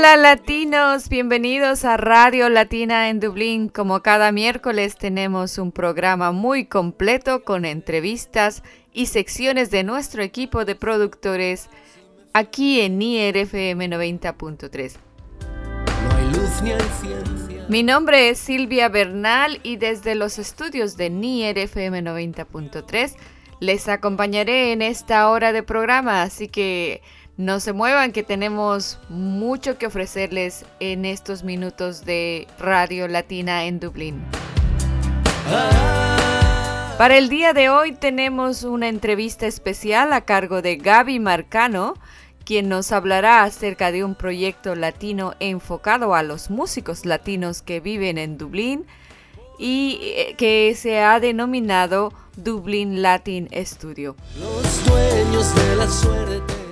Hola latinos, bienvenidos a Radio Latina en Dublín. Como cada miércoles tenemos un programa muy completo con entrevistas y secciones de nuestro equipo de productores aquí en IRFM 90.3. No hay luz ni hay ciencia. Mi nombre es Silvia Bernal y desde los estudios de NIER FM 90.3 les acompañaré en esta hora de programa, así que no se muevan que tenemos mucho que ofrecerles en estos minutos de Radio Latina en Dublín. Para el día de hoy tenemos una entrevista especial a cargo de Gaby Marcano, quien nos hablará acerca de un proyecto latino enfocado a los músicos latinos que viven en Dublín y eh, que se ha denominado Dublin Latin Studio.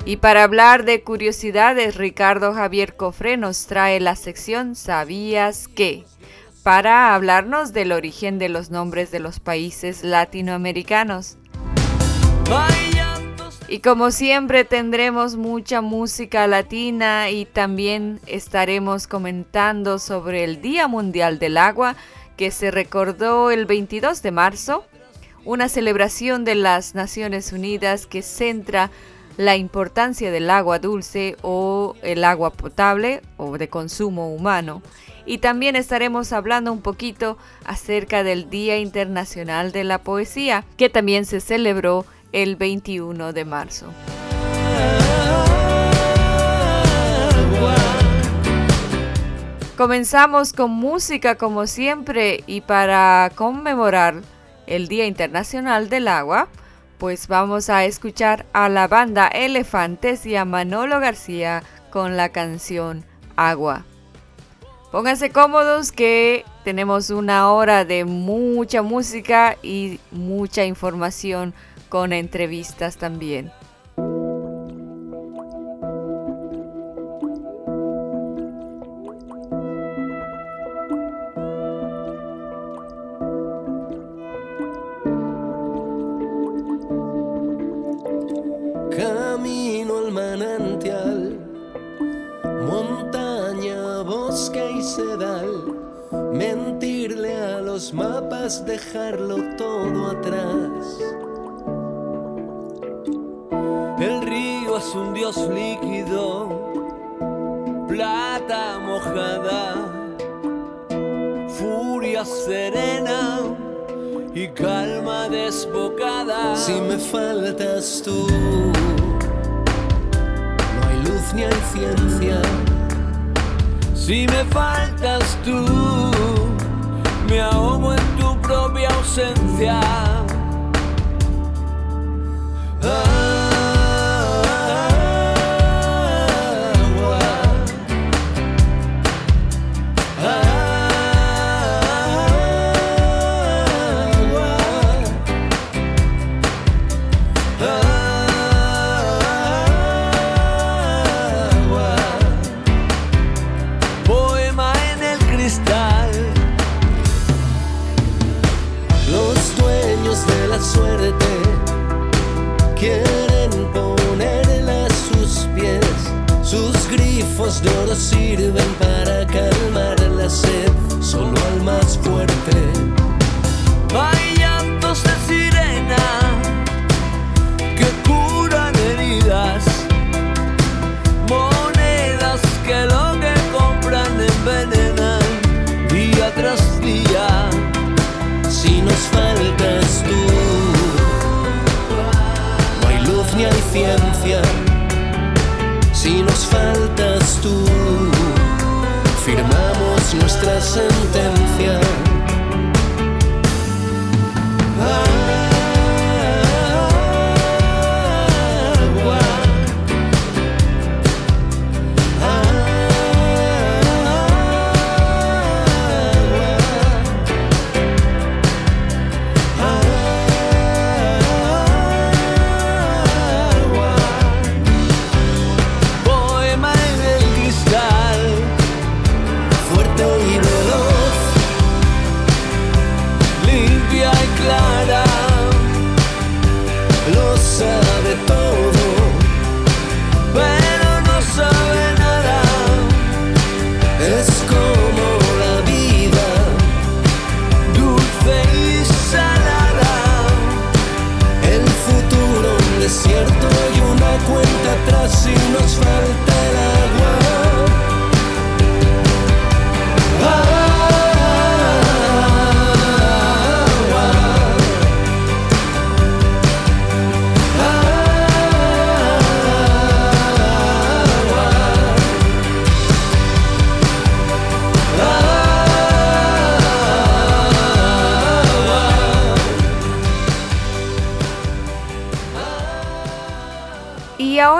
Y para hablar de curiosidades, Ricardo Javier Cofre nos trae la sección ¿Sabías qué? para hablarnos del origen de los nombres de los países latinoamericanos. Y como siempre tendremos mucha música latina y también estaremos comentando sobre el Día Mundial del Agua que se recordó el 22 de marzo, una celebración de las Naciones Unidas que centra la importancia del agua dulce o el agua potable o de consumo humano. Y también estaremos hablando un poquito acerca del Día Internacional de la Poesía, que también se celebró el 21 de marzo. Comenzamos con música como siempre y para conmemorar el Día Internacional del Agua, pues vamos a escuchar a la banda Elefantes y a Manolo García con la canción Agua. Pónganse cómodos que tenemos una hora de mucha música y mucha información con entrevistas también. Dejarlo todo atrás. El río es un dios líquido, plata mojada, furia serena y calma desbocada. Si me faltas tú, no hay luz ni hay ciencia. Si me faltas tú, me ahogo en propia ausencia. Globos de oro sirven para calmar la sed,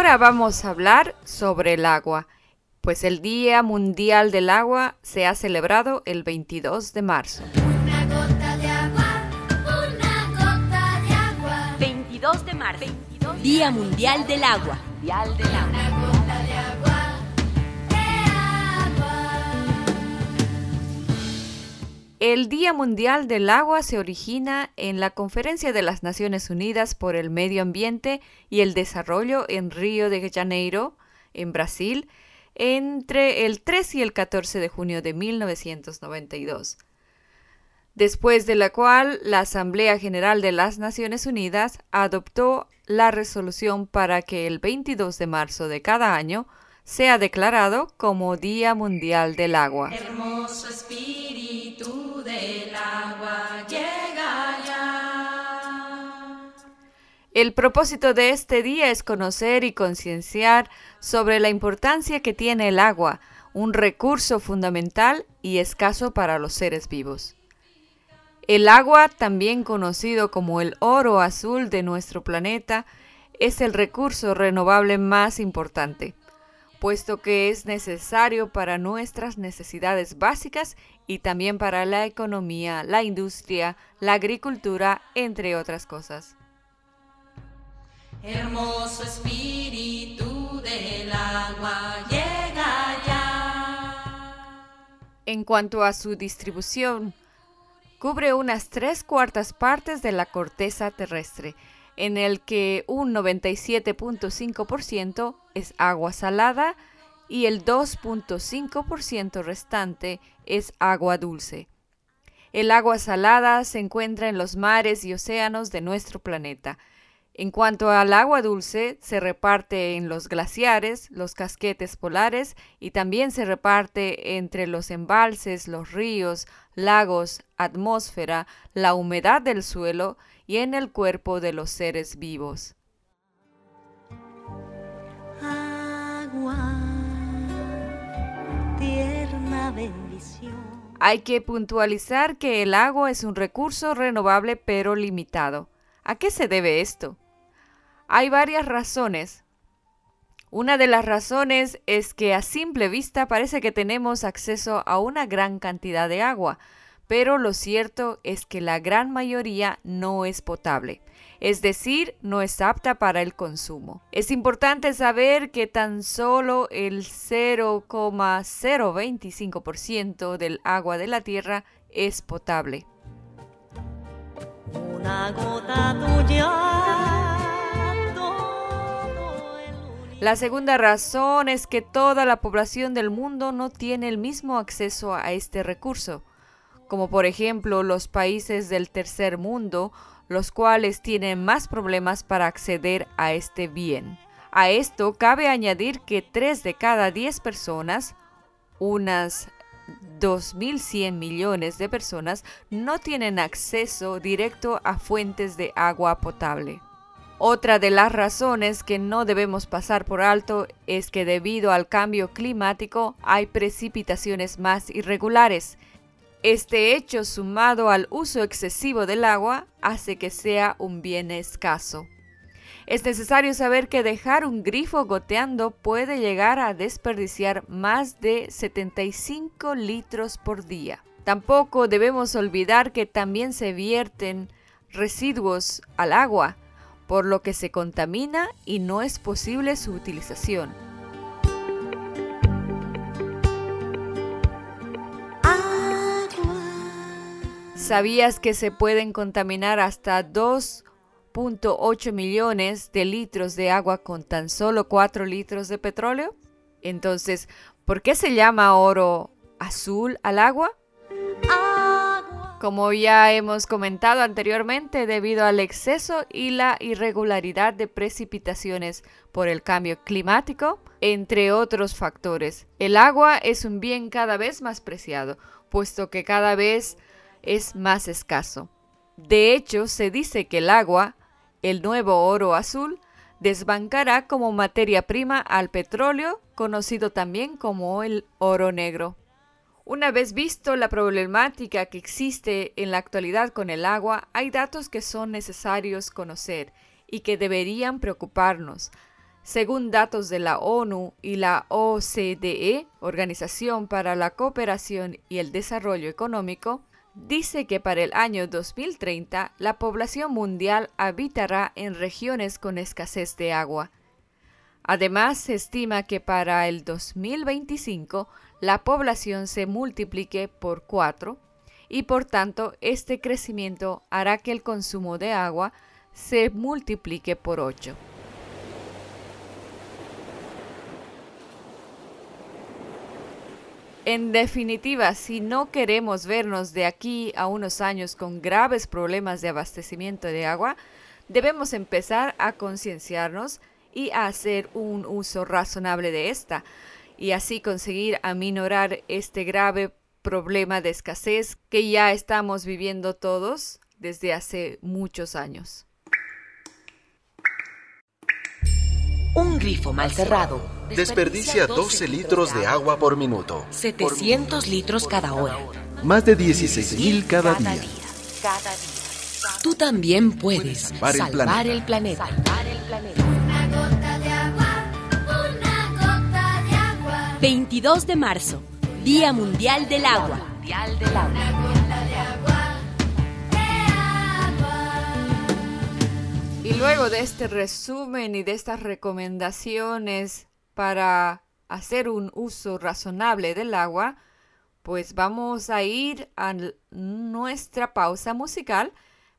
ahora vamos a hablar sobre el agua, pues el Día Mundial del Agua se ha celebrado el 22 de marzo. Una gota de agua, una gota de agua. 22 de marzo, Día Mundial del Agua. El Día Mundial del Agua se origina en la Conferencia de las Naciones Unidas por el Medio Ambiente y el Desarrollo en Río de Janeiro, en Brasil, entre el 3 y el 14 de junio de 1992. Después de la cual la Asamblea General de las Naciones Unidas adoptó la resolución para que el 22 de marzo de cada año sea declarado como Día Mundial del Agua. Hermoso espíritu del agua, llega ya. El propósito de este día es conocer y concienciar sobre la importancia que tiene el agua, un recurso fundamental y escaso para los seres vivos. El agua, también conocido como el oro azul de nuestro planeta, es el recurso renovable más importante, puesto que es necesario para nuestras necesidades básicas y también para la economía, la industria, la agricultura, entre otras cosas. Hermoso espíritu del agua, llega ya. En cuanto a su distribución, cubre unas tres cuartas partes de la corteza terrestre, en el que un 97.5% es agua salada y el 2.5% restante es agua dulce. El agua salada se encuentra en los mares y océanos de nuestro planeta. En cuanto al agua dulce, se reparte en los glaciares, los casquetes polares y también se reparte entre los embalses, los ríos, lagos, atmósfera, la humedad del suelo y en el cuerpo de los seres vivos. Agua, tierna bendición. Hay que puntualizar que el agua es un recurso renovable pero limitado. ¿A qué se debe esto? Hay varias razones. Una de las razones es que a simple vista parece que tenemos acceso a una gran cantidad de agua, pero lo cierto es que la gran mayoría no es potable, es decir, no es apta para el consumo. Es importante saber que tan solo el 0,025% del agua de la Tierra es potable. Una gota tuya, todo el La segunda razón es que toda la población del mundo no tiene el mismo acceso a este recurso, como por ejemplo los países del tercer mundo, los cuales tienen más problemas para acceder a este bien. A esto cabe añadir que 3 de cada 10 personas, unas 2.100 millones de personas, no tienen acceso directo a fuentes de agua potable. Otra de las razones que no debemos pasar por alto es que debido al cambio climático hay precipitaciones más irregulares. Este hecho sumado al uso excesivo del agua hace que sea un bien escaso. Es necesario saber que dejar un grifo goteando puede llegar a desperdiciar más de 75 litros por día. Tampoco debemos olvidar que también se vierten residuos al agua, por lo que se contamina y no es posible su utilización. ¿Sabías que se pueden contaminar hasta 2.8 millones de litros de agua con tan solo 4 litros de petróleo? Entonces, ¿por qué se llama oro azul al agua? Como ya hemos comentado anteriormente, debido al exceso y la irregularidad de precipitaciones por el cambio climático, entre otros factores, el agua es un bien cada vez más preciado, puesto que cada vez es más escaso. De hecho, se dice que el agua, el nuevo oro azul, desbancará como materia prima al petróleo, conocido también como el oro negro. Una vez visto la problemática que existe en la actualidad con el agua, hay datos que son necesarios conocer y que deberían preocuparnos. Según datos de la ONU y la OCDE, Organización para la Cooperación y el Desarrollo Económico, dice que para el año 2030 la población mundial habitará en regiones con escasez de agua. Además, se estima que para el 2025 la población se multiplique por 4 y por tanto este crecimiento hará que el consumo de agua se multiplique por 8. En definitiva, si no queremos vernos de aquí a unos años con graves problemas de abastecimiento de agua, debemos empezar a concienciarnos y a hacer un uso razonable de esta, y así conseguir aminorar este grave problema de escasez que ya estamos viviendo todos desde hace muchos años. Un grifo mal cerrado Desperdicia 12 litros de agua por minuto. 700 litros cada hora. Más de 16.000 cada día. Cada día. Tú también puedes Salvar el salvar planeta. el planeta. Una gota de agua, una gota de agua. 22 de marzo, Día Mundial del Agua. Una gota de agua, Y luego de este resumen y de estas recomendaciones para hacer un uso razonable del agua, pues vamos a ir a nuestra pausa musical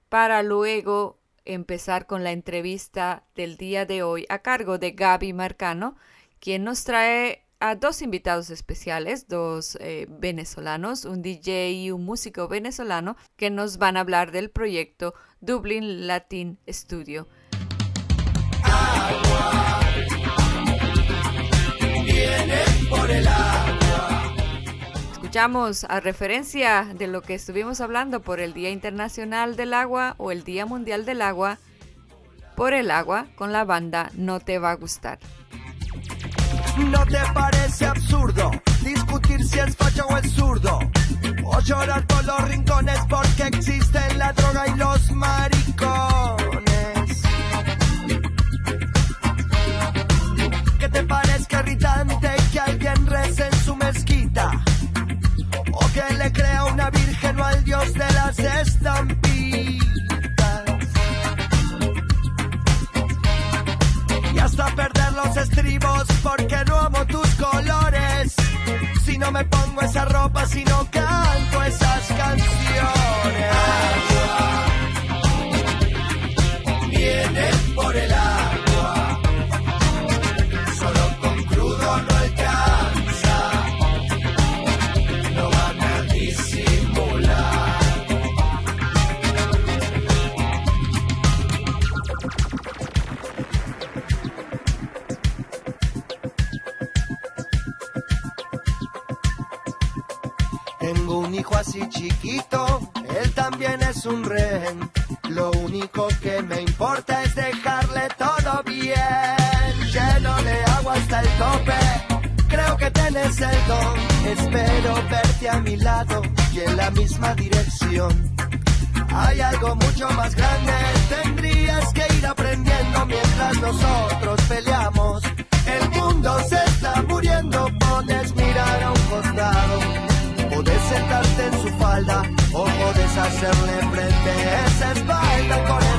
para luego empezar con la entrevista del día de hoy a cargo de Gaby Marcano, quien nos trae a dos invitados especiales, dos eh, venezolanos, un DJ y un músico venezolano, que nos van a hablar del proyecto Dublin Latin Studio. Escuchamos a referencia de lo que estuvimos hablando por el Día Internacional del Agua o el Día Mundial del Agua, por el agua con la banda No Te Va a Gustar. ¿No te parece absurdo discutir si es facha o es zurdo? O llorar por los rincones porque existen la droga y los maricones. ¿Qué te parezca irritante que alguien rece en su mezquita? O que le crea una virgen o al dios de las estampitas. Los estribos porque no amo tus colores. Si no me pongo esa ropa, si no canto esas canciones. Chiquito, él también es un rehén. Lo único que me importa es dejarle todo bien. Llénole agua hasta el tope, creo que tenés el don. Espero verte a mi lado y en la misma dirección. Hay algo mucho más grande, tendrías que ir aprendiendo mientras nosotros peleamos. El mundo se está muriendo, pones mirar a un costado. Podés sentarte falda o podés hacerle frente, esa espalda con espalda.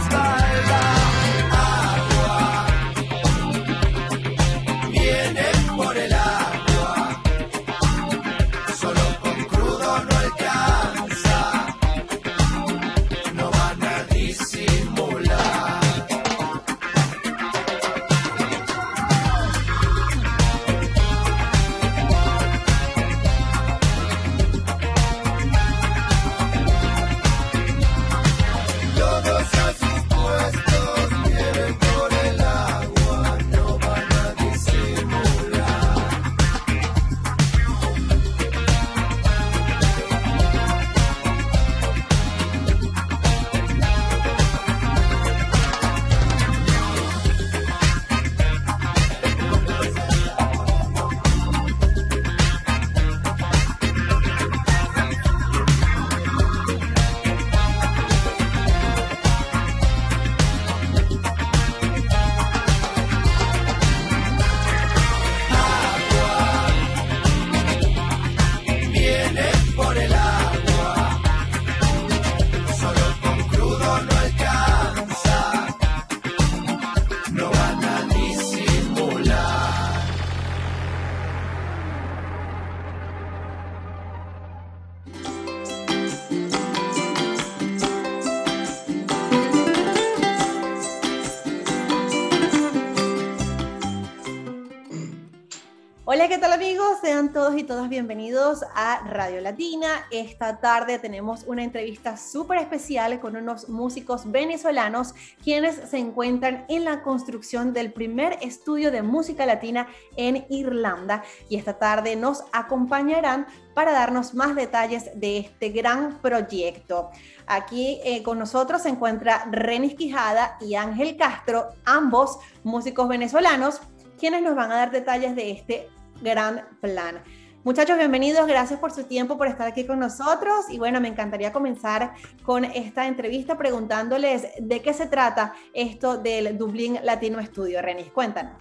Sean todos y todas bienvenidos a Radio Latina. Esta tarde tenemos una entrevista súper especial con unos músicos venezolanos quienes se encuentran en la construcción del primer estudio de música latina en Irlanda y esta tarde nos acompañarán para darnos más detalles de este gran proyecto. Aquí eh, con nosotros se encuentra Renis Quijada y Ángel Castro, ambos músicos venezolanos quienes nos van a dar detalles de este gran plan. Muchachos, bienvenidos, gracias por su tiempo, por estar aquí con nosotros. Y bueno, me encantaría comenzar con esta entrevista preguntándoles de qué se trata esto del Dublín Latino Studio. Renis, cuéntanos.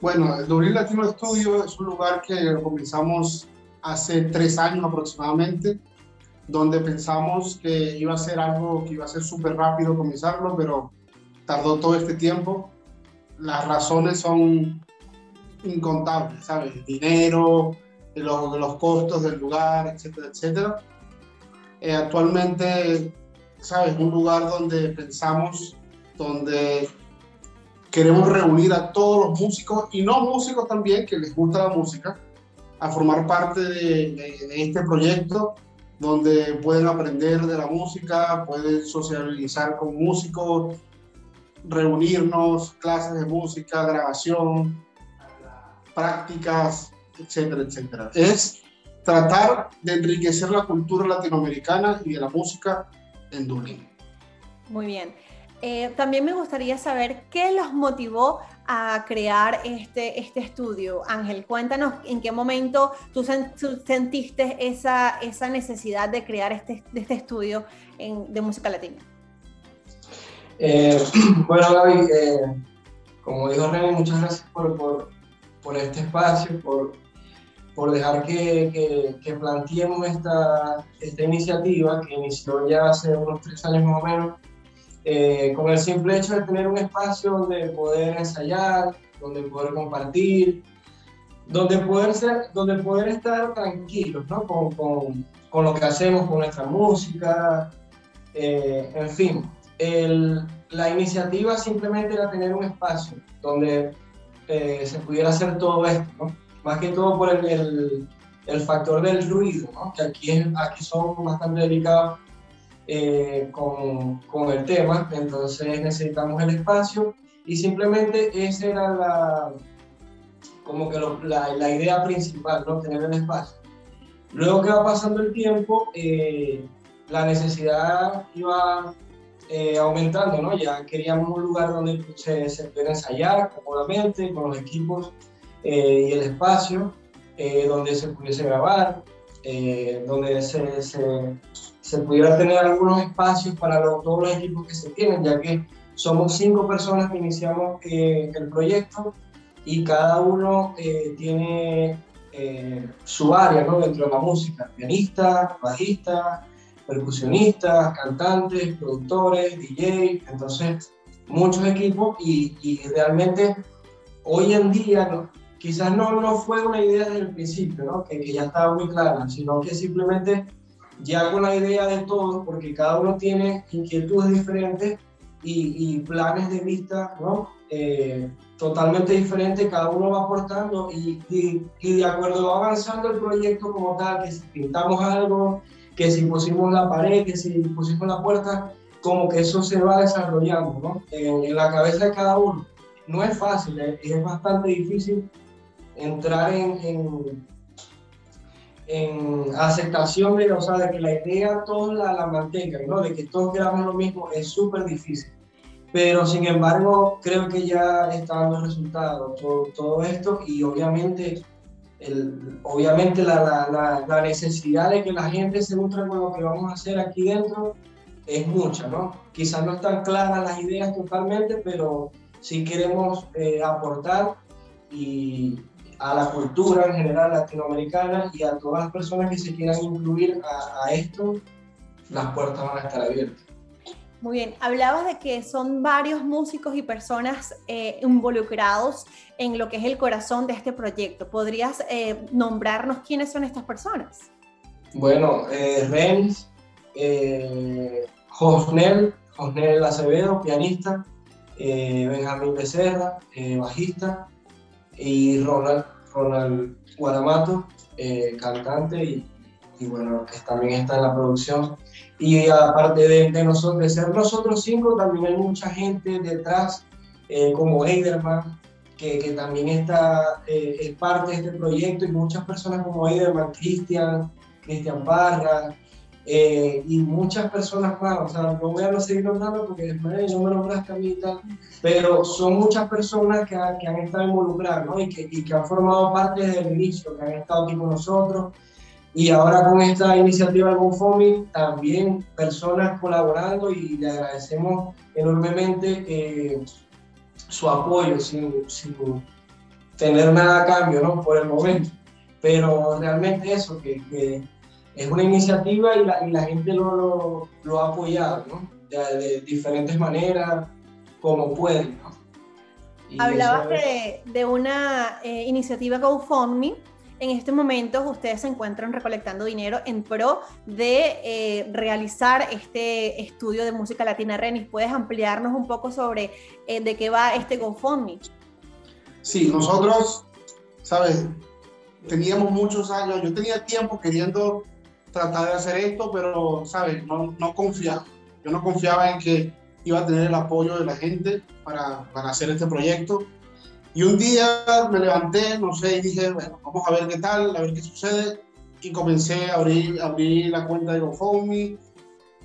Bueno, el Dublín Latino Studio es un lugar que comenzamos hace tres años aproximadamente, donde pensamos que iba a ser algo que iba a ser súper rápido comenzarlo, pero tardó todo este tiempo. Las razones son incontables, ¿sabes? Dinero, los, los costos del lugar, etcétera, etcétera. Eh, actualmente, ¿sabes? Un lugar donde pensamos, donde queremos reunir a todos los músicos y no músicos también que les gusta la música a formar parte de, de- de este proyecto donde pueden aprender de la música, pueden socializar con músicos, reunirnos, clases de música, grabación, prácticas, etcétera, etcétera. Es tratar de enriquecer la cultura latinoamericana y de la música en Dublín. Muy bien. Eh, también me gustaría saber qué los motivó a crear este, este estudio. Ángel, cuéntanos en qué momento tú, sen- tú sentiste esa, esa necesidad de crear este, este estudio en- de música latina. Eh, bueno, Gaby, eh, como dijo René, muchas gracias por, por, por este espacio, por, por dejar que, que, que planteemos esta, esta iniciativa que inició ya hace unos tres años más o menos, eh, con el simple hecho de tener un espacio donde poder ensayar, donde poder compartir, donde poder, ser, donde poder estar tranquilos ¿no? con, con, con lo que hacemos, con nuestra música, eh, en fin. El, la iniciativa simplemente era tener un espacio donde eh, se pudiera hacer todo esto, ¿no? más que todo por el, el, factor del ruido, ¿no? que aquí, es, aquí son bastante delicados eh, con, con, el tema, entonces necesitamos el espacio y simplemente esa era la, como que la, la, idea principal, ¿no? tener el espacio. Luego que va pasando el tiempo, eh, la necesidad iba eh, aumentando, ¿no? Ya queríamos un lugar donde se, se pudiera ensayar cómodamente, con los equipos eh, y el espacio, donde se pudiese grabar, donde se, se, se, pudiera tener algunos espacios para todos los equipos que se tienen, ya que somos cinco personas que iniciamos el proyecto y cada uno tiene eh, su área ¿no? dentro de la música, pianistas, bajistas, percusionistas, cantantes, productores, DJ, entonces muchos equipos y, y realmente hoy en día ¿no? quizás no, no fue una idea desde el principio, ¿no? que, que ya estaba muy clara, sino que simplemente ya con la idea de todos, porque cada uno tiene inquietudes diferentes y, y planes de vista, ¿no? Eh, totalmente diferente, cada uno va aportando y, y, de acuerdo va avanzando el proyecto como tal, que si pintamos algo, que si pusimos la pared, que si pusimos la puerta, como que eso se va desarrollando ¿no? en, la cabeza de cada uno. No es fácil, es, es bastante difícil entrar en, en, en, aceptación de, o sea, de que la idea todos la, la mantengan, ¿no? de que todos queramos lo mismo, es súper difícil pero sin embargo creo que ya está dando resultados todo, todo esto y obviamente, obviamente la, la, la, necesidad de que la gente se nutra con lo que vamos a hacer aquí dentro es mucha, ¿no? Quizás no están claras las ideas totalmente, pero sí queremos eh, aportar y a la cultura en general latinoamericana y a todas las personas que se quieran incluir a, a esto, las puertas van a estar abiertas. Muy bien, hablabas de que son varios músicos y personas eh, involucrados en lo que es el corazón de este proyecto. ¿Podrías eh, nombrarnos quiénes son estas personas? Bueno, eh, Rems, eh, Josnel, Josnel Acevedo, pianista, Benjamín Becerra, bajista, y Ronald, Ronald Guaramato, cantante y, y bueno, que también está en la producción. Y aparte de, de, nosotros, ser nosotros cinco, también hay mucha gente detrás, eh, como Eiderman, que, que también está, eh, es parte de este proyecto, y muchas personas como Eiderman, Cristian, Cristian Parra, eh, y muchas personas más, o sea, no voy a seguir nombrando porque después no me nombraste a pero son muchas personas que, que han estado involucradas, ¿no? Y que, y que han formado parte desde el inicio, que han estado aquí con nosotros, y ahora con esta iniciativa del GoFundMe, también personas colaborando y le agradecemos enormemente eh, su apoyo sin, sin, tener nada a cambio, ¿no? Por el momento. Pero realmente eso, que, que es una iniciativa y la, y la gente lo, lo, lo, ha apoyado, ¿no? De, de diferentes maneras, como pueden, ¿no? Hablabas de, de, una eh, iniciativa GoFundMe en este momento ustedes se encuentran recolectando dinero en pro de eh, realizar este estudio de música latina. Renis, ¿puedes ampliarnos un poco sobre eh, de qué va este GoFundMe? Sí, nosotros, ¿sabes? Teníamos muchos años, yo tenía tiempo queriendo tratar de hacer esto, pero, ¿sabes? No, no confiaba. Yo no confiaba en que iba a tener el apoyo de la gente para, para hacer este proyecto y un día me levanté, no sé, y dije, bueno, vamos a ver qué tal, a ver qué sucede. Y comencé a abrir, abrir la cuenta de GoFundMe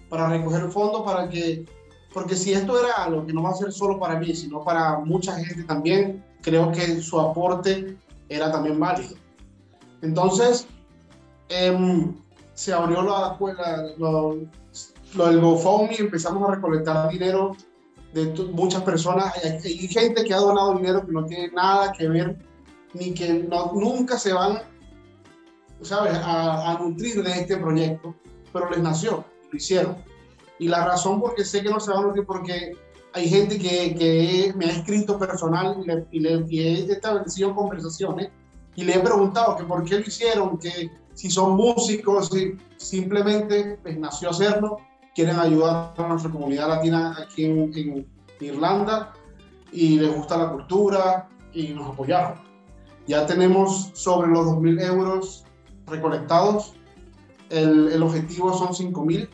para recoger fondos para que, porque si esto era algo que no va a ser solo para mí, sino para mucha gente también, creo que su aporte era también válido. Entonces, eh, se abrió la, la, lo, lo del GoFundMe, empezamos a recolectar dinero de muchas personas. Hay, hay, gente que ha donado dinero que no tiene nada que ver, ni que no, nunca se van, ¿sabes?, a, a, nutrir de este proyecto, pero les nació, lo hicieron. Y la razón por qué sé que no se van a nutrir, porque hay gente que, que me ha escrito personal y, le, y, le, y he establecido conversaciones y le he preguntado que por qué lo hicieron, que si son músicos, si simplemente pues, nació hacerlo quieren ayudar a nuestra comunidad latina aquí en, en Irlanda y les gusta la cultura y nos apoyaron. Ya tenemos sobre los 2.000 euros recolectados. El, el objetivo son 5.000,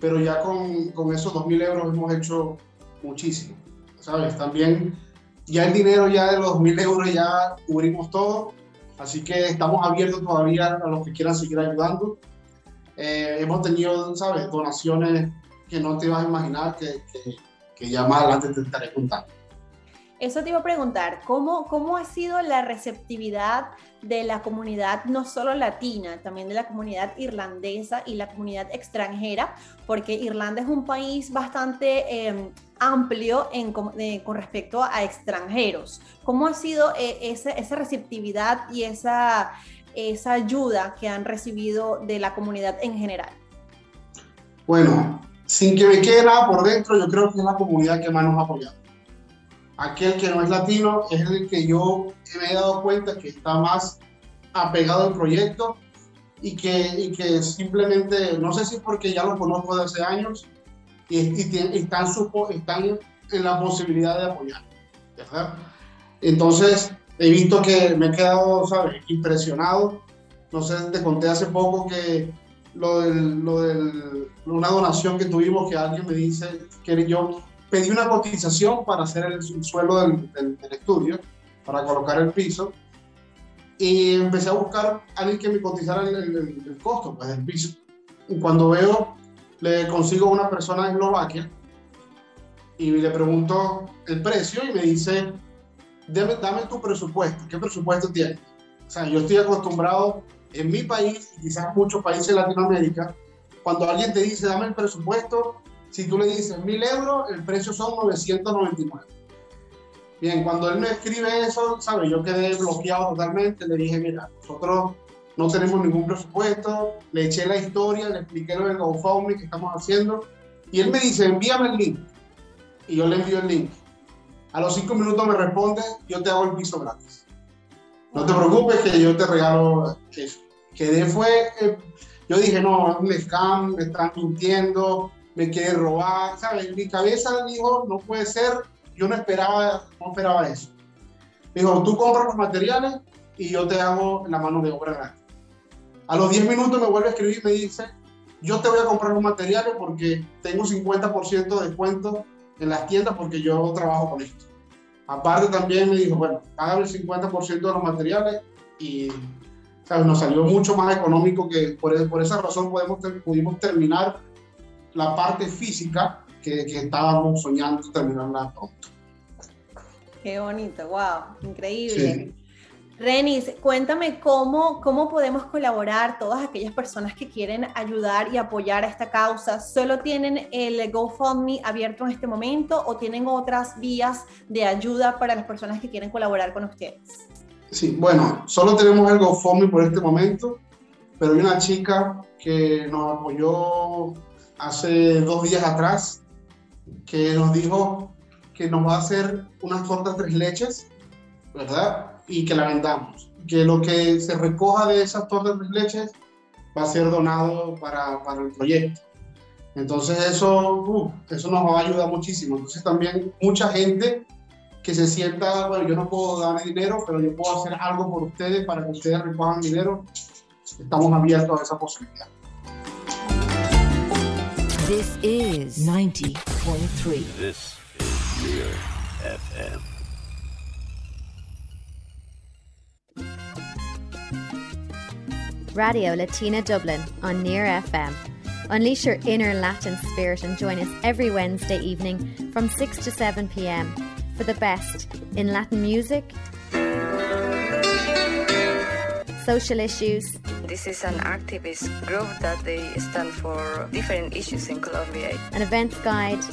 pero ya con, con esos 2.000 euros hemos hecho muchísimo. ¿Sabes? También ya el dinero ya de los 2.000 euros ya cubrimos todo Así que estamos abiertos todavía a los que quieran seguir ayudando. Eh, hemos tenido, ¿sabes?, donaciones que no te vas a imaginar que, que, que ya más adelante te estaré contando. Eso te iba a preguntar, ¿cómo, ¿cómo ha sido la receptividad de la comunidad, no solo latina, también de la comunidad irlandesa y la comunidad extranjera? Porque Irlanda es un país bastante eh, amplio en, de, con, respecto a extranjeros. ¿Cómo ha sido eh, esa, esa, receptividad y esa, esa ayuda que han recibido de la comunidad en general? Bueno, sin que me quede nada por dentro, yo creo que es la comunidad que más nos ha apoyado aquel que no es latino es el que yo me he dado cuenta que está más apegado al proyecto y que, y que simplemente, no sé si porque ya lo conozco de hace años y, y están, están en la posibilidad de apoyar. Entonces, he visto que me he quedado, ¿sabes?, impresionado. No sé, te conté hace poco que lo del, lo del, una donación que tuvimos que alguien me dice que yo pedí una cotización para hacer el, suelo del, del, del, estudio, para colocar el piso, y empecé a buscar a alguien que me cotizara el, el, costo pues, del piso. Y cuando veo, le consigo una persona de Eslovaquia y le pregunto el precio y me dice, dame, dame tu presupuesto, ¿qué presupuesto tienes? O sea, yo estoy acostumbrado en mi país y quizás muchos países de Latinoamérica, cuando alguien te dice, dame el presupuesto, si tú le dices 1000 euros, el precio son 999. Bien, cuando él me escribe eso, ¿sabes? Yo quedé bloqueado totalmente. Le dije, mira, nosotros no tenemos ningún presupuesto. Le eché la historia, le expliqué lo del GoFundMe que estamos haciendo. Y él me dice, envíame el link. Y yo le envío el link. A los cinco minutos me responde, yo te hago el piso gratis. No te preocupes que yo te regalo eso. Quedé fue, eh, yo dije, no, es un scam, me están mintiendo, me quiere robar, ¿sabes? Mi cabeza dijo, no puede ser, yo no esperaba, no esperaba eso. Dijo, tú compras los materiales y yo te hago la mano de obra gratis. A los 10 minutos me vuelve a escribir y me dice, yo te voy a comprar los materiales porque tengo 50% de descuento en las tiendas porque yo trabajo con esto. Aparte también me dijo, bueno, págame el 50% de los materiales y ¿sabes? nos salió mucho más económico que por, por esa razón podemos, pudimos terminar la parte física que, que estábamos soñando terminarla pronto. Qué bonito, wow, increíble. Sí. Renis, cuéntame cómo, cómo podemos colaborar todas aquellas personas que quieren ayudar y apoyar a esta causa. ¿Solo tienen el GoFundMe abierto en este momento o tienen otras vías de ayuda para las personas que quieren colaborar con ustedes? Sí, bueno, solo tenemos el GoFundMe por este momento, pero hay una chica que nos apoyó hace dos días atrás que nos dijo que nos va a hacer unas tortas tres leches, ¿verdad? Y que la vendamos. Que lo que se recoja de esas tortas tres leches va a ser donado para, para el proyecto. Entonces eso, uh, eso nos va a ayudar muchísimo. Entonces también mucha gente que se sienta, bueno, yo no puedo dar dinero, pero yo puedo hacer algo por ustedes para que ustedes recojan dinero. Estamos abiertos a esa posibilidad. This is 90.3. This is Near FM. Radio Latina Dublin on Near FM. Unleash your inner Latin spirit and join us every Wednesday evening from 6 to 7 pm for the best in Latin music, social issues, this is an activist group that they stand for different issues in Colombia. An events guide.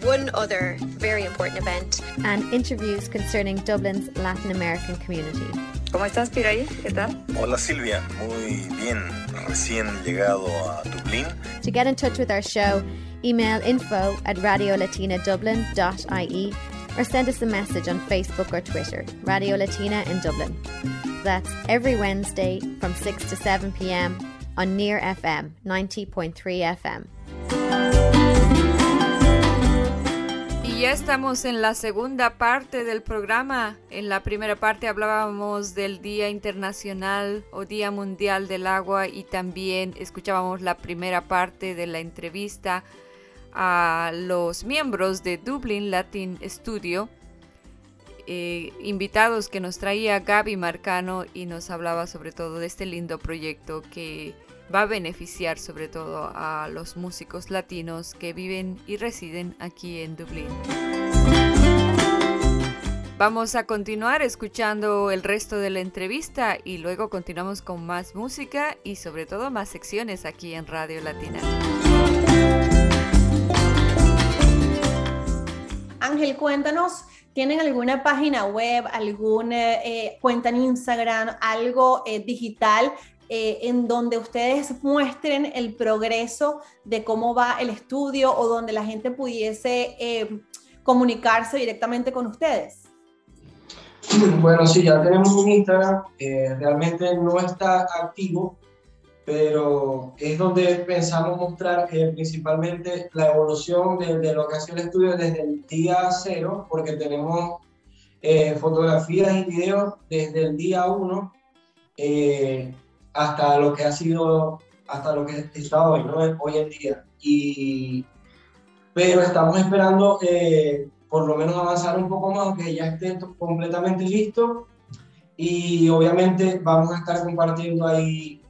One other very important event. And interviews concerning Dublin's Latin American community. ¿Cómo estás, Piraí? ¿Qué tal? Hola, Silvia. Muy bien. Recién llegado a Dublín. To get in touch with our show, email info at radiolatinadublin.ie or send us a message on Facebook or Twitter, Radio Latina in Dublin. That's every Wednesday from 6 to 7 p.m. on Near FM 90.3 FM. Ya estamos en la segunda parte del programa. En la primera parte hablábamos del Día Internacional o Día Mundial del Agua y también escuchábamos la primera parte de la entrevista a los miembros de Dublin Latin Studio eh, invitados que nos traía Gaby Marcano y nos hablaba sobre todo de este lindo proyecto que va a beneficiar sobre todo a los músicos latinos que viven y residen aquí en Dublín. Vamos a continuar escuchando el resto de la entrevista y luego continuamos con más música y sobre todo más secciones aquí en Radio Latina. Ángel, cuéntanos, ¿tienen alguna página web, alguna eh, cuenta en Instagram, algo eh, digital eh, en donde ustedes muestren el progreso de cómo va el estudio o donde la gente pudiese comunicarse directamente con ustedes? Bueno, sí, ya tenemos un Instagram, realmente no está activo, pero es donde pensamos mostrar eh, principalmente la evolución de, lo que el estudio desde el día cero, porque tenemos eh, fotografías y videos desde el día uno eh, hasta lo que ha sido, hasta lo que está hoy, ¿no? hoy en día. Y, pero estamos esperando por lo menos avanzar un poco más, que ya esté completamente listo. Y obviamente vamos a estar compartiendo ahí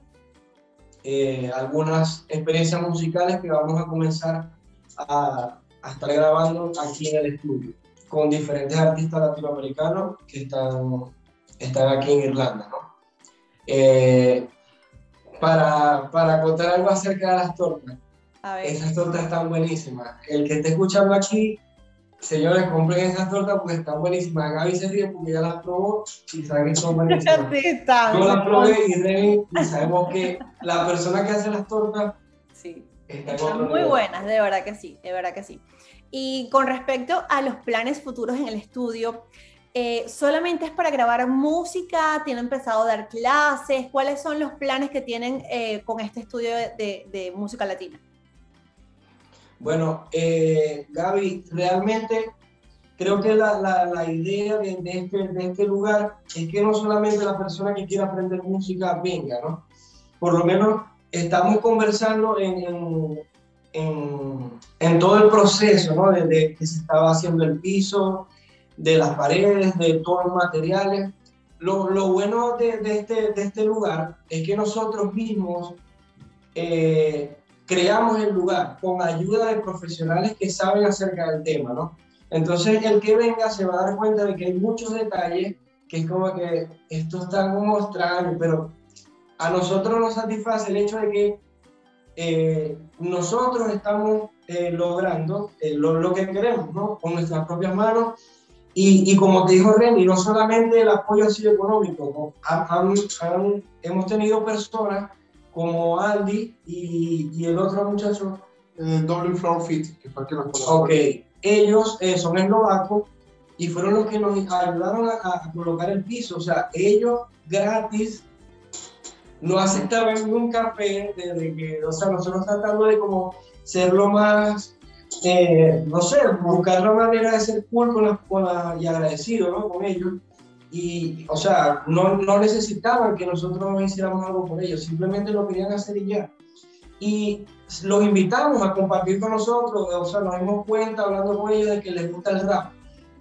eh, algunas experiencias musicales que vamos a comenzar a, a, estar grabando aquí en el estudio con diferentes artistas latinoamericanos que están, están aquí en Irlanda. ¿no? Eh, para, para, contar algo acerca de las tortas, esas tortas están buenísimas. El que esté escuchando aquí Señores, compren esas tortas porque están buenísimas. Gaby se ríe porque ya las probó y sabe que son buenísimas. Yo las probé y Remy y sabemos que la persona que hace las tortas sí. están muy buenas, de verdad que sí, de verdad que sí. Y con respecto a los planes futuros en el estudio, eh, ¿solamente es para grabar música? ¿Tienen empezado a dar clases? ¿Cuáles son los planes que tienen eh, con este estudio de, de música latina? Bueno, eh, Gaby, realmente creo que la, idea de, este, de, este, lugar es que no solamente la persona que quiera aprender música venga, ¿no? Por lo menos estamos conversando en, en, todo el proceso, ¿no? Desde que se estaba haciendo el piso, de las paredes, de todos los materiales. Lo, lo bueno de, de, este, de este lugar es que nosotros mismos eh, creamos el lugar con ayuda de profesionales que saben acerca del tema, ¿no? Entonces, el que venga se va a dar cuenta de que hay muchos detalles que es como que esto está como extraño, pero a nosotros nos satisface el hecho de que eh, nosotros estamos eh, logrando eh, lo, que queremos, ¿no? Con nuestras propias manos. Y, y como te dijo Reni, no solamente el apoyo ha sido económico, hemos tenido personas como Andy y, y el otro muchacho. Eh, Dublin Floor Fit, que fue el que nos Ok, ellos eh, son eslovacos y fueron los que nos ayudaron a, colocar el piso. O sea, ellos gratis no aceptaban un café desde que, o sea, nosotros tratando de como ser lo más, eh, no sé, buscar la manera de ser cool con y agradecido ¿no? con ellos y, o sea, no, no necesitaban que nosotros hiciéramos algo por ellos, simplemente lo querían hacer y ya. Y los invitamos a compartir con nosotros, o sea, nos dimos cuenta hablando con ellos de que les gusta el rap.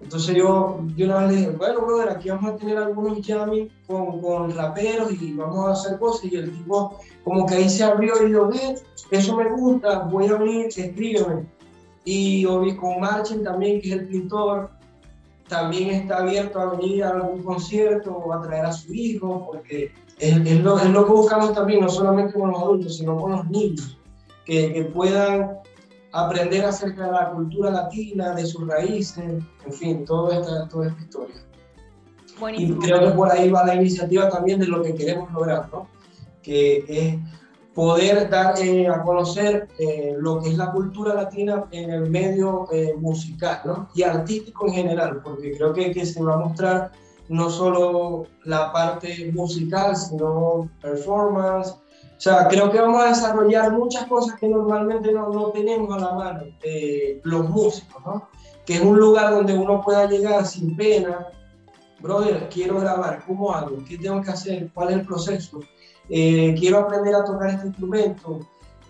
Entonces yo de una vez dije, bueno, brother, aquí vamos a tener algunos jamming con, con raperos y vamos a hacer cosas. Y el tipo como que ahí se abrió y dijo, ve, eso me gusta, voy a venir, escríbeme. Y con Marchen también, que es el pintor, también está abierto a venir a algún concierto o a traer a su hijo, porque es, lo, es lo, que buscamos también, no solamente con los adultos, sino con los niños, que, que, puedan aprender acerca de la cultura latina, de sus raíces, en fin, toda esta, toda esta historia. Y creo que por ahí va la iniciativa también de lo que queremos lograr, ¿no? que es poder dar eh, a conocer eh, lo que es la cultura latina en el medio eh, musical ¿no? y artístico en general, porque creo que, que, se va a mostrar no solo la parte musical, sino performance. O sea, creo que vamos a desarrollar muchas cosas que normalmente no, no tenemos a la mano, los músicos, ¿no? que es un lugar donde uno pueda llegar sin pena. Brother, quiero grabar, ¿cómo hago? ¿Qué tengo que hacer? ¿Cuál es el proceso? Eh, quiero aprender a tocar este instrumento,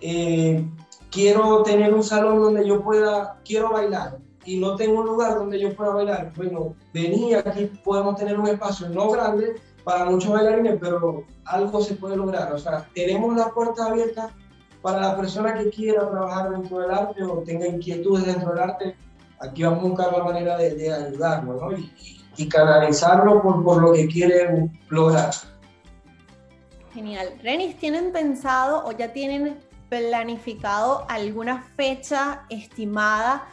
eh, quiero tener un salón donde yo pueda, quiero bailar, y no tengo un lugar donde yo pueda bailar, bueno, vení, aquí podemos tener un espacio no grande para muchos bailarines, pero algo se puede lograr. O sea, tenemos las puertas abiertas para la persona que quiera trabajar dentro del arte o tenga inquietudes dentro del arte. Aquí vamos a buscar la manera de, de ayudarlo ¿no? y, y, canalizarlo por, por lo que quiere lograr. Genial. Renis, ¿tienen pensado o ya tienen planificado alguna fecha estimada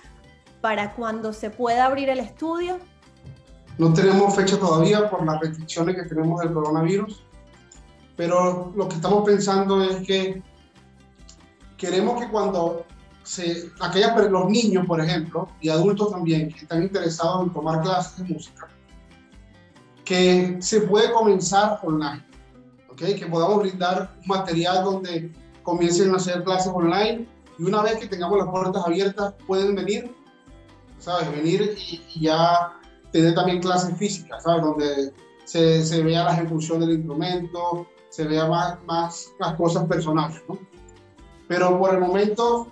para cuando se pueda abrir el estudio? No tenemos fecha todavía por las restricciones que tenemos del coronavirus, pero lo que estamos pensando es que queremos que cuando se, aquellas, los niños, por ejemplo, y adultos también, que están interesados en tomar clases de música, que se puede comenzar online, Que podamos brindar un material donde comiencen a hacer clases online y una vez que tengamos las puertas abiertas pueden venir, ¿sabes? Venir y, y ya tener también clases físicas, ¿sabes? Donde se, se vea la ejecución del instrumento, se vea más, más las cosas personales, ¿no? Pero por el momento,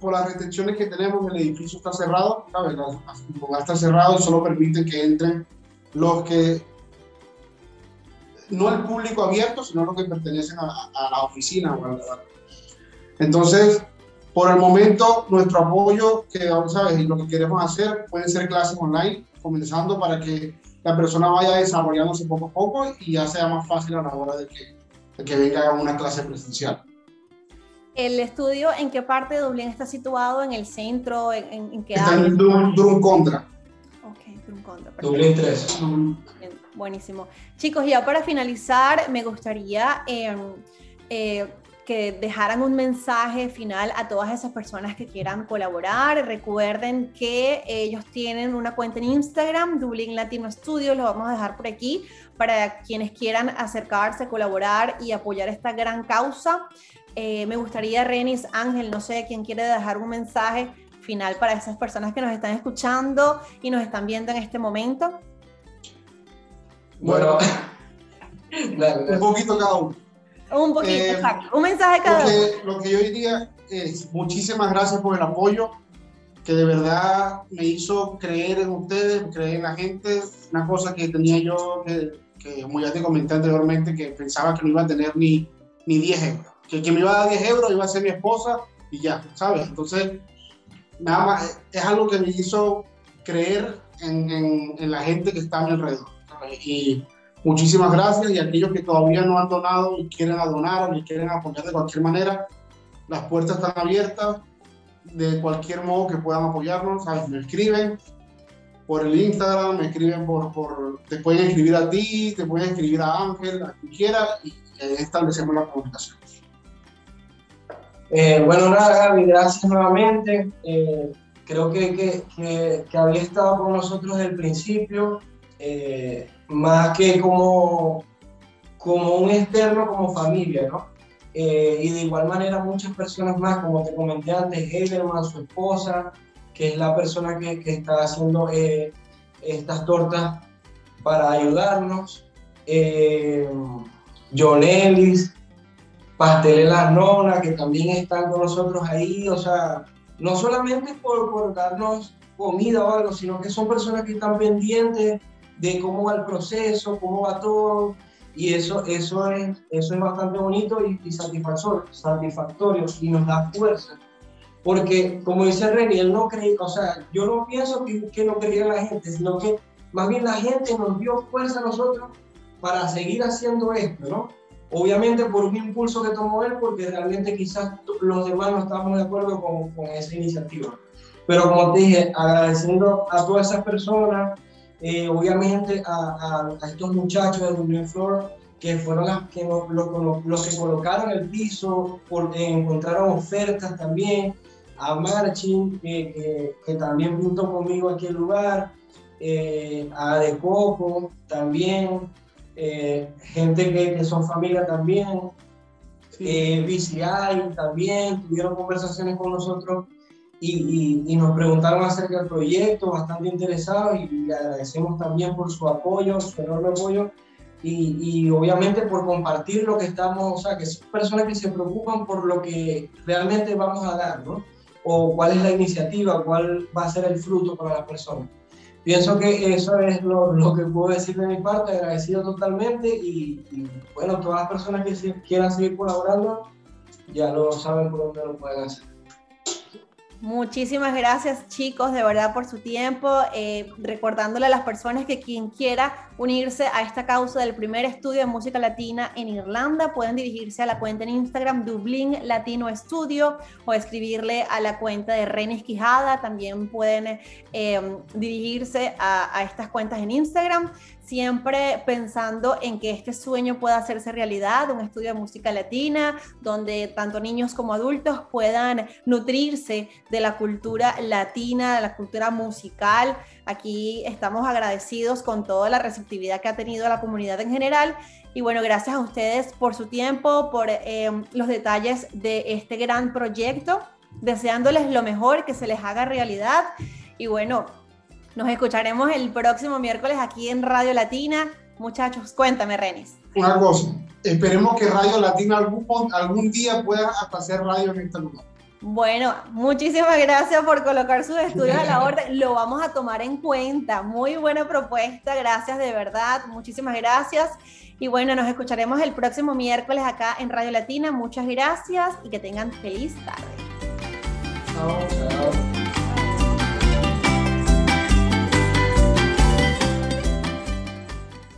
por las restricciones que tenemos, el edificio está cerrado, ¿sabes? El lugar está cerrado y solo permiten que entren los que, no el público abierto, sino los que pertenecen a, a la oficina. Entonces, por el momento, nuestro apoyo, que ¿sabes? Y lo que queremos hacer pueden ser clases online, comenzando para que la persona vaya desarrollándose poco a poco y ya sea más fácil a la hora de que, de que venga a una clase presencial. ¿El estudio en qué parte de Dublín está situado? ¿En el centro? ¿En, en qué Está área? en Drum, Drum Contra. Ok, Drum Contra. Dublín 3. Buenísimo. Chicos, ya para finalizar, me gustaría eh, eh, que dejaran un mensaje final a todas esas personas que quieran colaborar. Recuerden que ellos tienen una cuenta en Instagram, Dublín Latino Studio, lo vamos a dejar por aquí para quienes quieran acercarse, colaborar y apoyar esta gran causa. Eh, me gustaría, Renis, Ángel, no sé quién quiere dejar un mensaje final para esas personas que nos están escuchando y nos están viendo en este momento. Bueno, un poquito cada uno. Un poquito, Eh, exacto. Un mensaje cada uno. lo que yo diría es muchísimas gracias por el apoyo, que de verdad me hizo creer en ustedes, creer en la gente. Una cosa que tenía yo, que, que como ya te comenté anteriormente, que pensaba que no iba a tener ni, ni 10 euros. Que quien me iba a dar 10 euros iba a ser mi esposa y ya, ¿sabes? Entonces, nada más, es algo que me hizo creer en, en, en la gente que está a mi alrededor. Y muchísimas gracias y aquellos que todavía no han donado y quieren donar o quieren apoyar de cualquier manera, las puertas están abiertas de cualquier modo que puedan apoyarnos, ¿sabes? me escriben por el Instagram, me escriben por, te pueden escribir a ti, te pueden escribir a Ángel, a quien quiera y establecemos la comunicación. Eh, bueno, nada, Gaby, gracias nuevamente. Eh, creo que, que, que, que había estado con nosotros desde el principio, eh, más que como, como un externo, como familia, ¿no? Eh, y de igual manera muchas personas más, como te comenté antes, Heidelman, su esposa, que es la persona que, que está haciendo eh, estas tortas para ayudarnos. Eh, John Ellis, Pasteles La Nona, que también están con nosotros ahí, o sea, no solamente por, por darnos comida o algo, sino que son personas que están pendientes de cómo va el proceso, cómo va todo, y eso, eso, es, eso es bastante bonito y, y satisfactorio, satisfactorio, y nos da fuerza. Porque, como dice Reni, él no cree, o sea, yo no pienso que, que no creía la gente, sino que más bien la gente nos dio fuerza a nosotros para seguir haciendo esto, ¿no? Obviamente por un impulso que tomó él, porque realmente quizás los demás no estábamos de acuerdo con, con esa iniciativa. Pero como te dije, agradeciendo a todas esas personas, eh, obviamente a, a, a, estos muchachos de Dublin Floor, que fueron las que nos, los, los, que colocaron el piso, eh, encontraron ofertas también, a Marchin, que, que, que también pintó conmigo aquí el lugar, eh, a De Coco también, eh, gente que, que, son familia también, sí. eh, BCI también, tuvieron conversaciones con nosotros y, y, y, nos preguntaron acerca del proyecto, bastante interesados y le agradecemos también por su apoyo, su enorme apoyo y, y, obviamente por compartir lo que estamos, o sea, que son personas que se preocupan por lo que realmente vamos a dar, ¿no? o cuál es la iniciativa, cuál va a ser el fruto para la persona. Pienso que eso es lo, lo que puedo decir de mi parte, agradecido totalmente y, bueno, todas las personas que se- quieran seguir colaborando ya lo saben por dónde lo pueden hacer. Muchísimas gracias chicos, de verdad por su tiempo. Eh, recordándole a las personas que quien quiera unirse a esta causa del primer estudio de música latina en Irlanda, pueden dirigirse a la cuenta en Instagram Dublín Latino Estudio o escribirle a la cuenta de Renis Quijada. También pueden eh, dirigirse a, a estas cuentas en Instagram siempre pensando en que este sueño pueda hacerse realidad, un estudio de música latina, donde tanto niños como adultos puedan nutrirse de la cultura latina, de la cultura musical. Aquí estamos agradecidos con toda la receptividad que ha tenido la comunidad en general. Y bueno, gracias a ustedes por su tiempo, por eh, los detalles de este gran proyecto, deseándoles lo mejor, que se les haga realidad. Y bueno, nos escucharemos el próximo miércoles aquí en Radio Latina. Muchachos, cuéntame, Renis. Una cosa, esperemos que Radio Latina algún, algún día pueda hacer radio en este lugar. Bueno, muchísimas gracias por colocar sus estudios a la orden. Lo vamos a tomar en cuenta. Muy buena propuesta. Gracias de verdad. Muchísimas gracias. Y bueno, nos escucharemos el próximo miércoles acá en Radio Latina. Muchas gracias y que tengan feliz tarde. Chao, chao.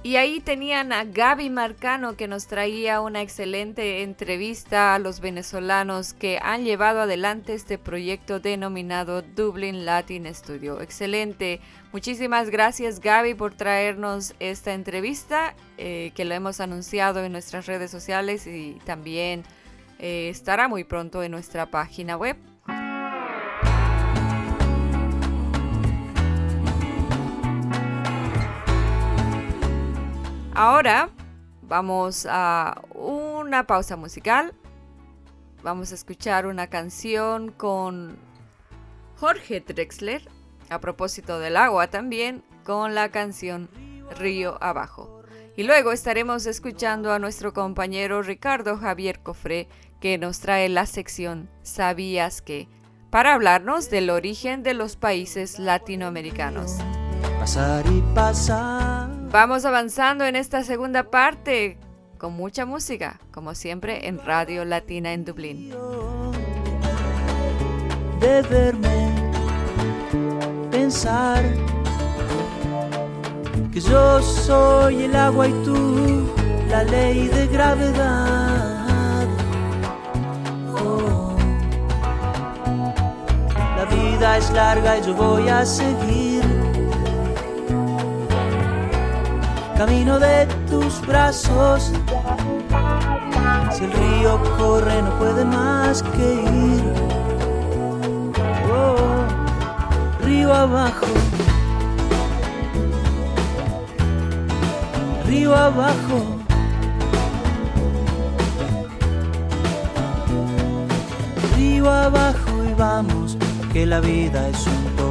Y ahí tenían a Gaby Marcano que nos traía una excelente entrevista a los venezolanos que han llevado adelante este proyecto denominado Dublin Latin Studio. Excelente. Muchísimas gracias Gaby por traernos esta entrevista eh, que lo hemos anunciado en nuestras redes sociales y también eh, estará muy pronto en nuestra página web. Ahora vamos a una pausa musical. Vamos a escuchar una canción con Jorge Drexler, a propósito del agua también, con la canción Río Abajo. Y luego estaremos escuchando a nuestro compañero Ricardo Javier Cofré, que nos trae la sección ¿Sabías que? para hablarnos del origen de los países latinoamericanos. Pasar y pasar. Vamos avanzando en esta segunda parte con mucha música, como siempre en Radio Latina en Dublín. de verme pensar que yo soy el agua y tú la ley de gravedad. Oh. La vida es larga y yo voy a seguir camino de tus brazos. Si el río corre no puede más que ir. Oh, río abajo, río abajo. Río abajo y vamos, que la vida es un tobogán.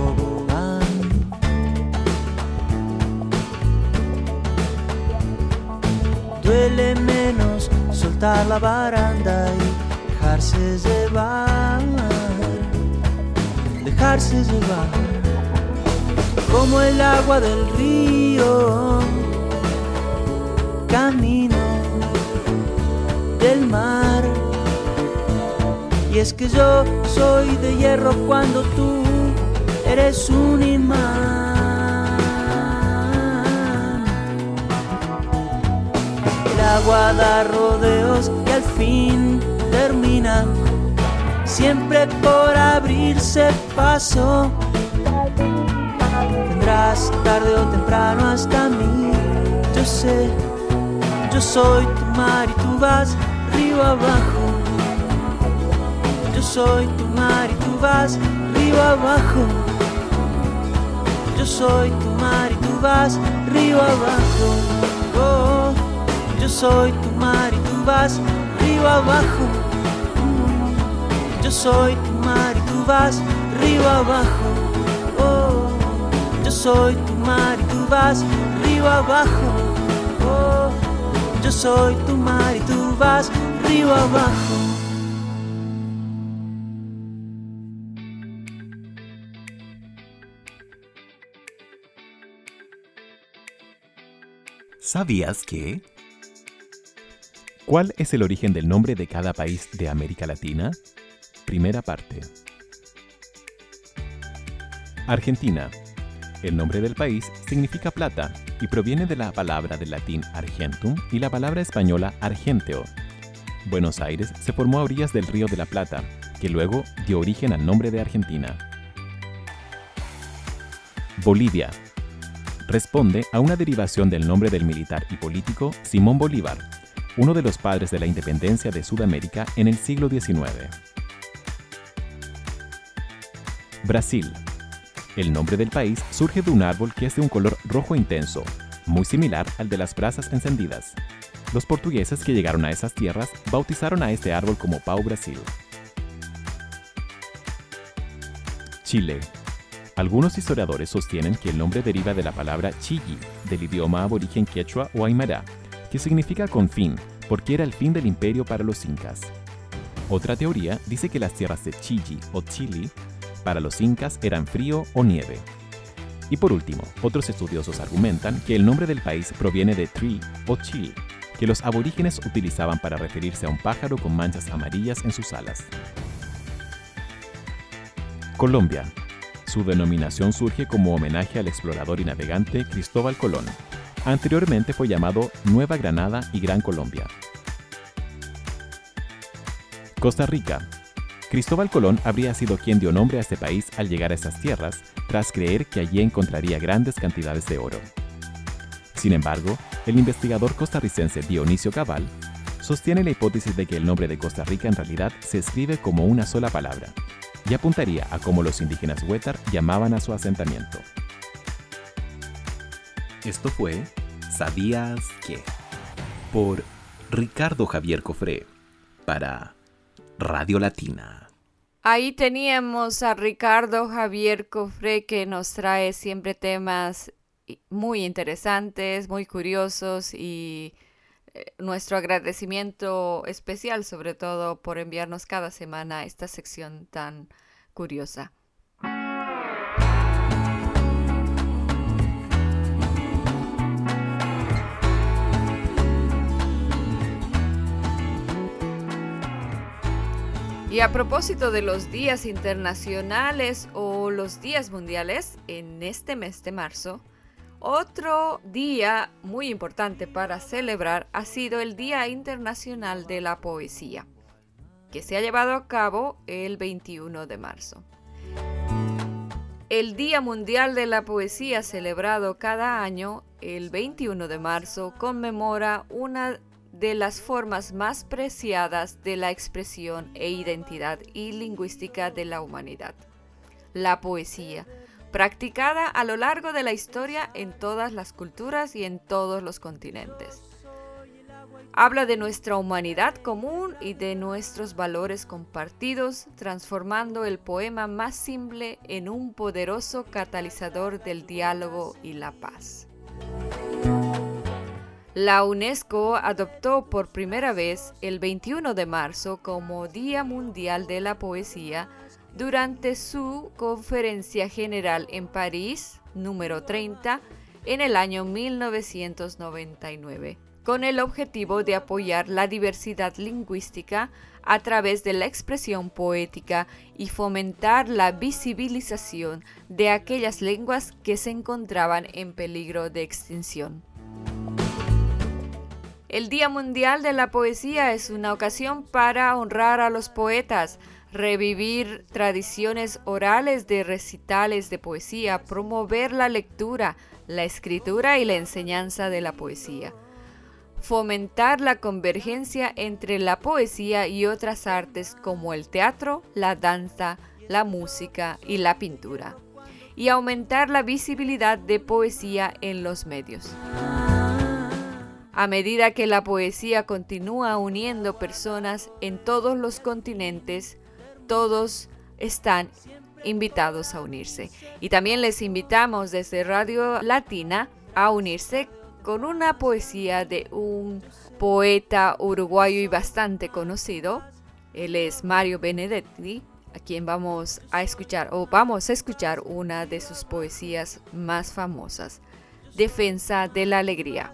Duele menos soltar la baranda y dejarse llevar dejarse llevar como el agua del río, camino del mar. Y es que yo soy de hierro cuando tú eres un imán. Agua da rodeos y al fin termina siempre por abrirse paso. Vendrás tarde o temprano hasta mí. Yo sé, yo soy tu mar y tú vas río abajo. Yo soy tu mar y tú vas río abajo. Yo soy tu mar y tú vas río abajo. Oh, yo soy tu mar y tú vas arriba abajo. Yo soy tu mar y tú vas arriba abajo. Oh, yo soy tu mar y tú vas arriba abajo. Oh, yo soy tu mar y tú vas arriba abajo. ¿Sabías que ¿Cuál es el origen del nombre de cada país de América Latina? Primera parte. Argentina. El nombre del país significa plata y proviene de la palabra del latín argentum y la palabra española argenteo. Buenos Aires se formó a orillas del río de la Plata, que luego dio origen al nombre de Argentina. Bolivia. Responde a una derivación del nombre del militar y político Simón Bolívar, uno de los padres de la independencia de Sudamérica en el siglo XIX. Brasil. El nombre del país surge de un árbol que es de un color rojo intenso, muy similar al de las brasas encendidas. Los portugueses que llegaron a esas tierras bautizaron a este árbol como Pau Brasil. Chile. Algunos historiadores sostienen que el nombre deriva de la palabra chigi, del idioma aborigen quechua o aymara, que significa con fin, porque era el fin del imperio para los incas. Otra teoría dice que las tierras de Chigi o Chili para los incas eran frío o nieve. Y por último, otros estudiosos argumentan que el nombre del país proviene de tree o chill, que los aborígenes utilizaban para referirse a un pájaro con manchas amarillas en sus alas. Colombia. Su denominación surge como homenaje al explorador y navegante Cristóbal Colón. Anteriormente fue llamado Nueva Granada y Gran Colombia. Costa Rica. Cristóbal Colón habría sido quien dio nombre a este país al llegar a esas tierras, tras creer que allí encontraría grandes cantidades de oro. Sin embargo, el investigador costarricense Dionisio Cabal sostiene la hipótesis de que el nombre de Costa Rica en realidad se escribe como una sola palabra, y apuntaría a cómo los indígenas Huetar llamaban a su asentamiento. Esto fue ¿Sabías que? por Ricardo Javier Cofré para Radio Latina. Ahí teníamos a Ricardo Javier Cofré que nos trae siempre temas muy interesantes, muy curiosos y eh, nuestro agradecimiento especial sobre todo por enviarnos cada semana esta sección tan curiosa. Y a propósito de los días internacionales o los días mundiales, en este mes de marzo, otro día muy importante para celebrar ha sido el Día Internacional de la Poesía, que se ha llevado a cabo el 21 de marzo. El Día Mundial de la Poesía celebrado cada año, el 21 de marzo, conmemora una de las formas más preciadas de la expresión e identidad y lingüística de la humanidad, la poesía, practicada a lo largo de la historia en todas las culturas y en todos los continentes. Habla de nuestra humanidad común y de nuestros valores compartidos, transformando el poema más simple en un poderoso catalizador del diálogo y la paz. La UNESCO adoptó por primera vez el 21 de marzo como Día Mundial de la Poesía durante su conferencia general en París, número 30, en el año 1999, con el objetivo de apoyar la diversidad lingüística a través de la expresión poética y fomentar la visibilización de aquellas lenguas que se encontraban en peligro de extinción. El Día Mundial de la Poesía es una ocasión para honrar a los poetas, revivir tradiciones orales de recitales de poesía, promover la lectura, la escritura y la enseñanza de la poesía, fomentar la convergencia entre la poesía y otras artes como el teatro, la danza, la música y la pintura, y aumentar la visibilidad de poesía en los medios. A medida que la poesía continúa uniendo personas en todos los continentes, todos están invitados a unirse. Y también les invitamos desde Radio Latina a unirse con una poesía de un poeta uruguayo y bastante conocido. Él es Mario Benedetti, a quien vamos a escuchar o vamos a escuchar una de sus poesías más famosas, Defensa de la Alegría.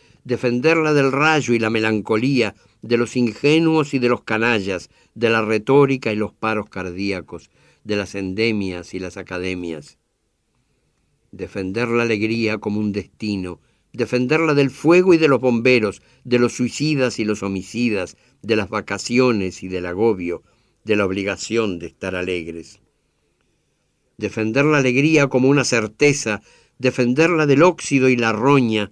defenderla del rayo y la melancolía, de los ingenuos y de los canallas, de la retórica y los paros cardíacos, de las endemias y las academias. Defender la alegría como un destino, defenderla del fuego y de los bomberos, de los suicidas y los homicidas, de las vacaciones y del agobio, de la obligación de estar alegres. Defender la alegría como una certeza, defenderla del óxido y la roña,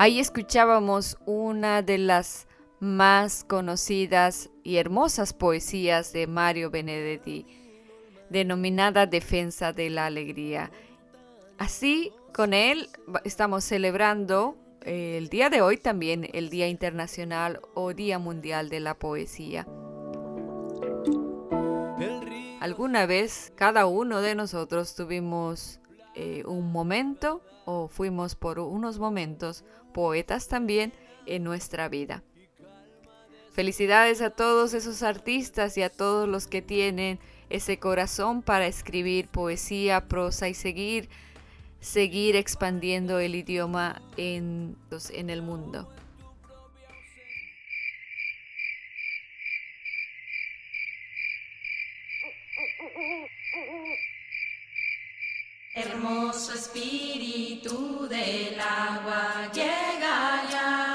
Ahí escuchábamos una de las más conocidas y hermosas poesías de Mario Benedetti, denominada Defensa de la Alegría. Así, con él estamos celebrando el día de hoy también el Día Internacional o Día Mundial de la Poesía. Alguna vez cada uno de nosotros tuvimos eh, un momento o fuimos por unos momentos poetas también en nuestra vida. Felicidades a todos esos artistas y a todos los que tienen ese corazón para escribir poesía, prosa y seguir seguir expandiendo el idioma en, en el mundo. Hermoso espíritu del agua llega ya.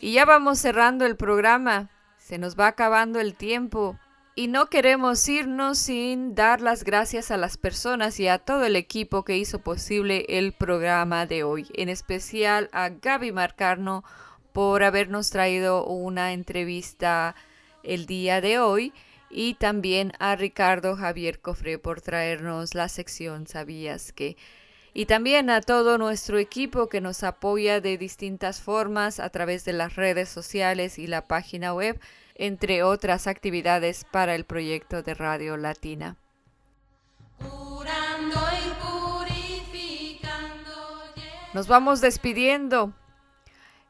y ya vamos cerrando el programa. Se nos va acabando el tiempo. Y no queremos irnos sin dar las gracias a las personas y a todo el equipo que hizo posible el programa de hoy, en especial a Gaby Marcarno por habernos traído una entrevista el día de hoy y también a Ricardo Javier Cofre por traernos la sección ¿Sabías que? Y también a todo nuestro equipo que nos apoya de distintas formas a través de las redes sociales y la página web entre otras actividades para el proyecto de Radio Latina. Nos vamos despidiendo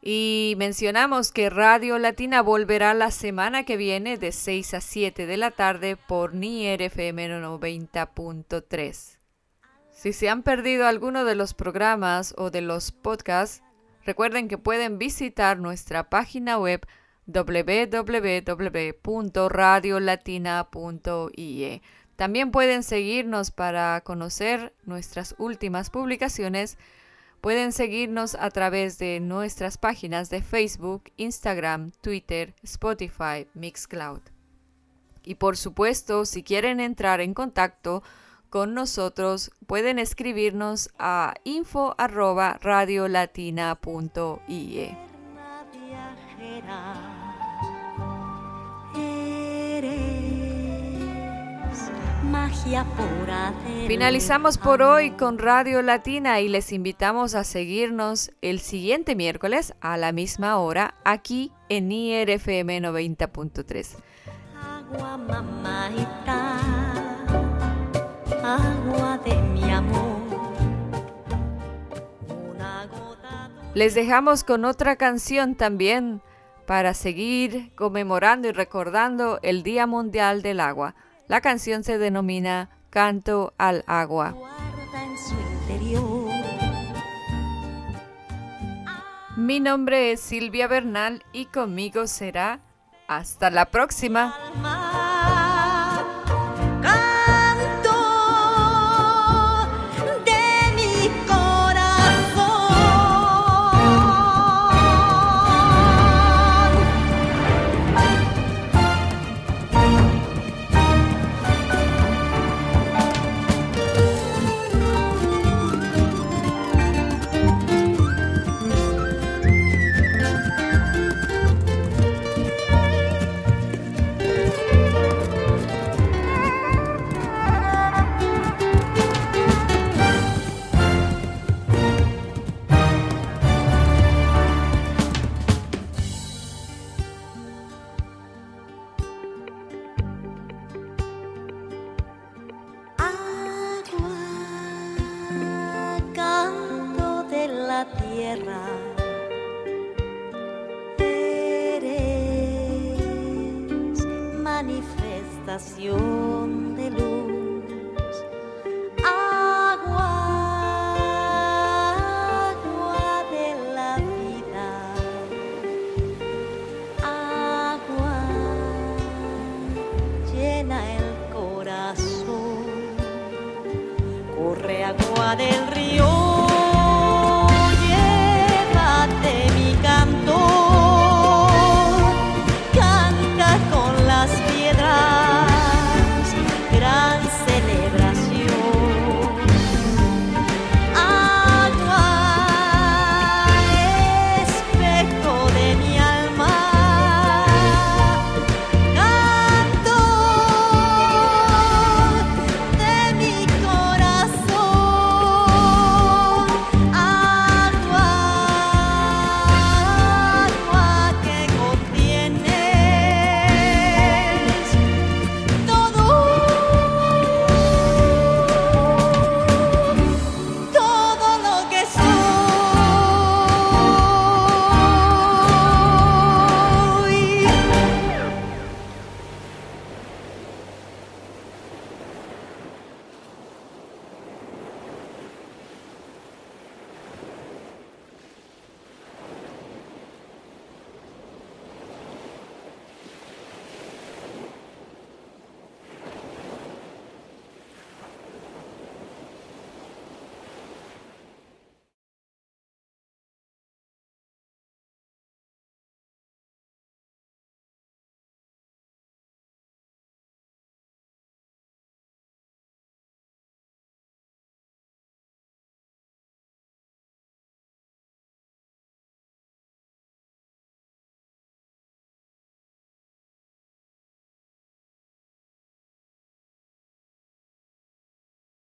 y mencionamos que Radio Latina volverá la semana que viene de 6 a 7 de la tarde por Nier FM 90.3. Si se han perdido alguno de los programas o de los podcasts, recuerden que pueden visitar nuestra página web www.radiolatina.ie. También pueden seguirnos para conocer nuestras últimas publicaciones. Pueden seguirnos a través de nuestras páginas de Facebook, Instagram, Twitter, Spotify, Mixcloud. Y por supuesto, si quieren entrar en contacto con nosotros, pueden escribirnos a info@radiolatina.ie. magia Finalizamos por hoy con Radio Latina y les invitamos a seguirnos el siguiente miércoles a la misma hora aquí en IRFM 90.3. Agua mamaita, agua de mi amor. Les dejamos con otra canción también para seguir conmemorando y recordando el Día Mundial del Agua. La canción se denomina Canto al Agua. Mi nombre es Silvia Bernal y conmigo será hasta la próxima. del